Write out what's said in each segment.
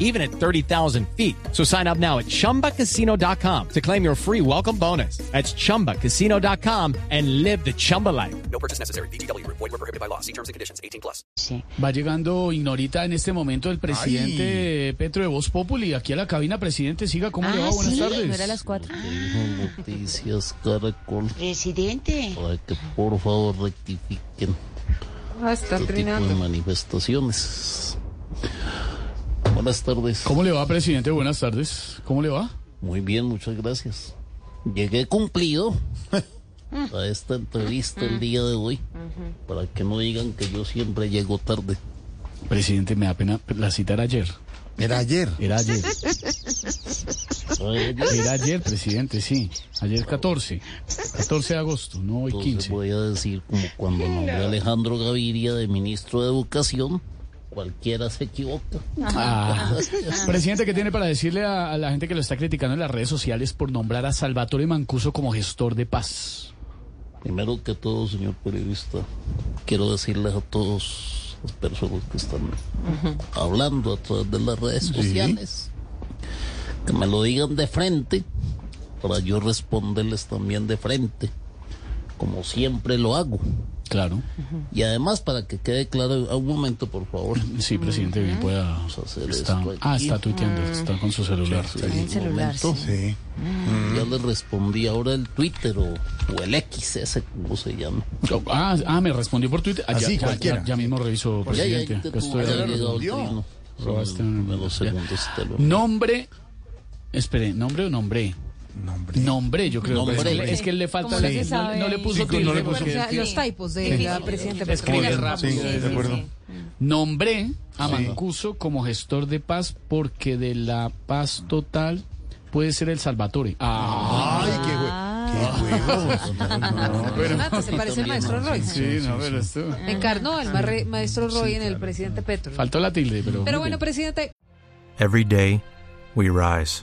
even at 30,000 feet. So sign up now at chumbacasino.com to claim your free welcome bonus. That's chumbacasino.com and live the Chumba life. No purchase necessary. BGW. Void were prohibited by law. See terms and conditions. 18 plus. Va llegando Ignorita en este momento el presidente Petro de Voz Populi aquí a la cabina. Presidente, siga, ¿cómo le va? Ah, Buenas sí, tardes. no era a las cuatro. Noticias Caracol Presidente. para que por favor rectifiquen Ah, está este tipo de manifestaciones. Buenas tardes. ¿Cómo le va, presidente? Buenas tardes. ¿Cómo le va? Muy bien, muchas gracias. Llegué cumplido a esta entrevista el día de hoy para que no digan que yo siempre llego tarde. Presidente, me da pena. La cita era ayer. Era ayer. Era ayer. Ay, Era ayer, presidente, sí. Ayer 14. 14 de agosto, no hoy Entonces 15. voy a decir como cuando nombré a Alejandro Gaviria de ministro de Educación, cualquiera se equivoca. Ah. Presidente, ¿qué tiene para decirle a, a la gente que lo está criticando en las redes sociales por nombrar a Salvatore Mancuso como gestor de paz? Primero que todo, señor periodista, quiero decirles a todos las personas que están hablando a través de las redes sociales que me lo digan de frente para yo responderles también de frente, como siempre lo hago. Claro. Y además, para que quede claro, a un momento, por favor. Sí, presidente, bien pueda. Hacer Está, esto ah, está tuiteando, está con su celular. Sí, el un celular, momento. Sí. Ya le respondí ahora el Twitter o, o el X, ese como se llama. Ah, ah, me respondió por Twitter. Ah, Así, ya, ya, cualquiera. ya, ya mismo reviso, Ya, ya, presidente. ya, que estoy Nombre. Espere, nombre o nombre. Nombre. Nombre, yo creo. Nombre. Es que le- Es que le falta. ¿Cómo no no, no le puso Sí, no tilde le puso porque- los typos de la presidenta. Escribe Petro. rápido. Sí, de acuerdo. Nombré a Mancuso como gestor de paz porque de la paz total puede ser el Salvatore. Ah, Ay, qué güey. Impresionante, se parece al maestro Roy. sí, no, pero esto. Encarnó el marre- maestro Roy en el presidente Petro. Faltó la tilde, pero. Pero bueno, presidente, Every day, we rise,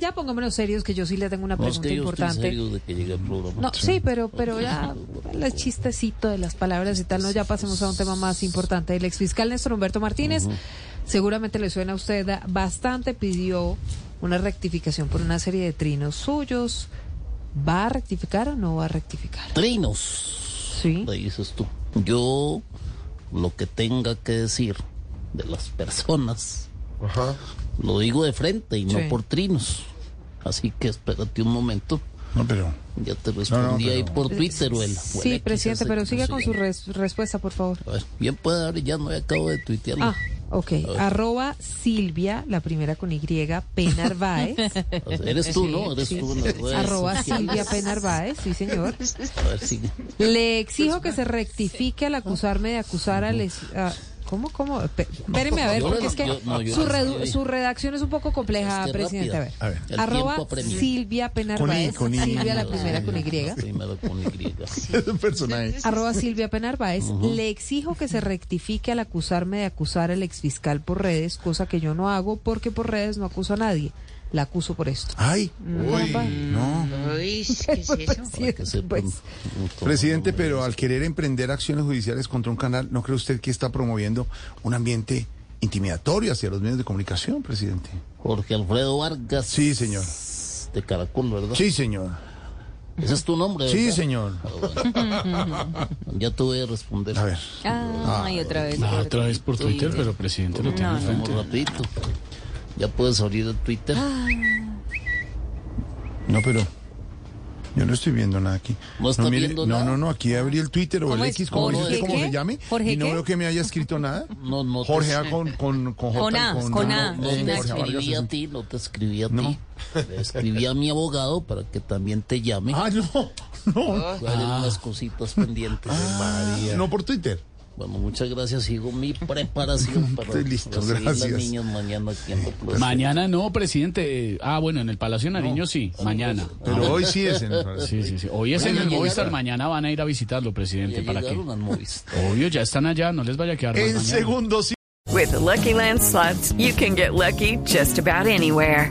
ya pongámonos serios que yo sí le tengo una No, pregunta estoy importante. de que llegue el. No, sí, pero, pero ya el chistecito de las palabras y tal, no, ya pasemos a un tema más importante. El exfiscal Néstor Humberto Martínez, seguramente le suena a usted bastante, pidió una rectificación por una serie de trinos suyos. ¿Va a rectificar o no va a rectificar? Trinos. Sí. Le dices tú. Yo lo que tenga que decir de las personas lo digo de frente y no por trinos. Así que espérate un momento. No, pero. Ya te respondí ahí pero- por Twitter o o el Sí, X presidente, pero siga con su res- respuesta, por favor. A ver, bien puede dar, ya no acabo de tuitear. Ah, ok. Arroba Silvia, la primera con Y, P. Narváez. Eres tú, Sí, ¿no? Eres sí. tú en las redes Arroba sociales. Silvia P. Narváez, sí, señor. A ver, sigue. Le exijo que se rectifique al acusarme de acusar al... ¿Cómo, cómo? Espéreme a ver, porque le- es que su, redu- su redacción es un poco compleja, Es que presidente. A ver. rápida. A ver. El Arroba. Silvia P. Con I, Narváez. con I. Silvia, la primera con Y. Primero con Y. Es un personaje. Arroba Silvia P. Narváez. Le exijo que se rectifique al acusarme de acusar al exfiscal por redes, cosa que yo no hago porque por redes no acuso a nadie. La acuso por esto. Ay. papá. No. Pues, pues, mucho. Presidente, pero al querer emprender acciones judiciales contra un canal, ¿no cree usted que está promoviendo un ambiente intimidatorio hacia los medios de comunicación, presidente? Jorge Alfredo Vargas. Sí, señor. De Caracol, ¿verdad? Sí, señor. Ese es tu nombre, Sí, ¿verdad? señor. Ya te voy a responder. A ver. Ah, Ay, otra vez. Ah, otra vez por Twitter, pero presidente lo No, frente. rapidito. Ya puedes abrir el Twitter. No, pero. Yo no estoy viendo nada aquí. ¿No está viendo no, nada? no, no, aquí abrí el Twitter o el. X, como ¿Jorge dice qué? se llame, ¿Jorge y no qué? veo que me haya escrito nada. No, no te- Jorge A con, con, con J Con A, con A. No Sin te Jorge Vargas escribí a ti, no te escribí a No. ti. Le escribí a mi abogado para que también te llame. Ah, no, no, Hay unas cositas pendientes. no por Twitter. Bueno, muchas gracias. Sigo mi preparación para listo, las gracias. niñas mañana aquí en la. Mañana no, presidente. Ah, bueno, en el Palacio de Nariño sí, mañana. Pero hoy sí es en el Sí, sí, sí. Hoy es en el Movistar, mañana van a ir a visitarlo, Ya presidente, ¿para qué? Obvio, ya están allá, no les vaya a quedar En segundos. With the Lucky Land slots, you can get lucky just about anywhere.